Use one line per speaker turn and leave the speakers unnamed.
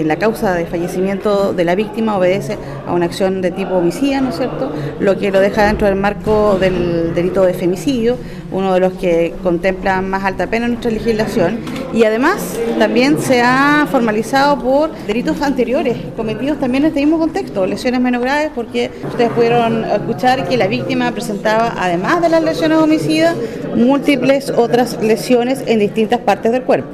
Eh, la causa de fallecimiento de la víctima obedece a una acción de tipo homicida, ¿no es cierto? Lo que lo deja dentro del marco del delito de femicidio, uno de los que contempla más alta pena en nuestra legislación. Y además también se ha formalizado por delitos anteriores cometidos también en este mismo contexto, lesiones menos graves, porque ustedes pudieron escuchar que la víctima presentaba, además de las lesiones homicidas, múltiples otras lesiones en distintas partes del cuerpo.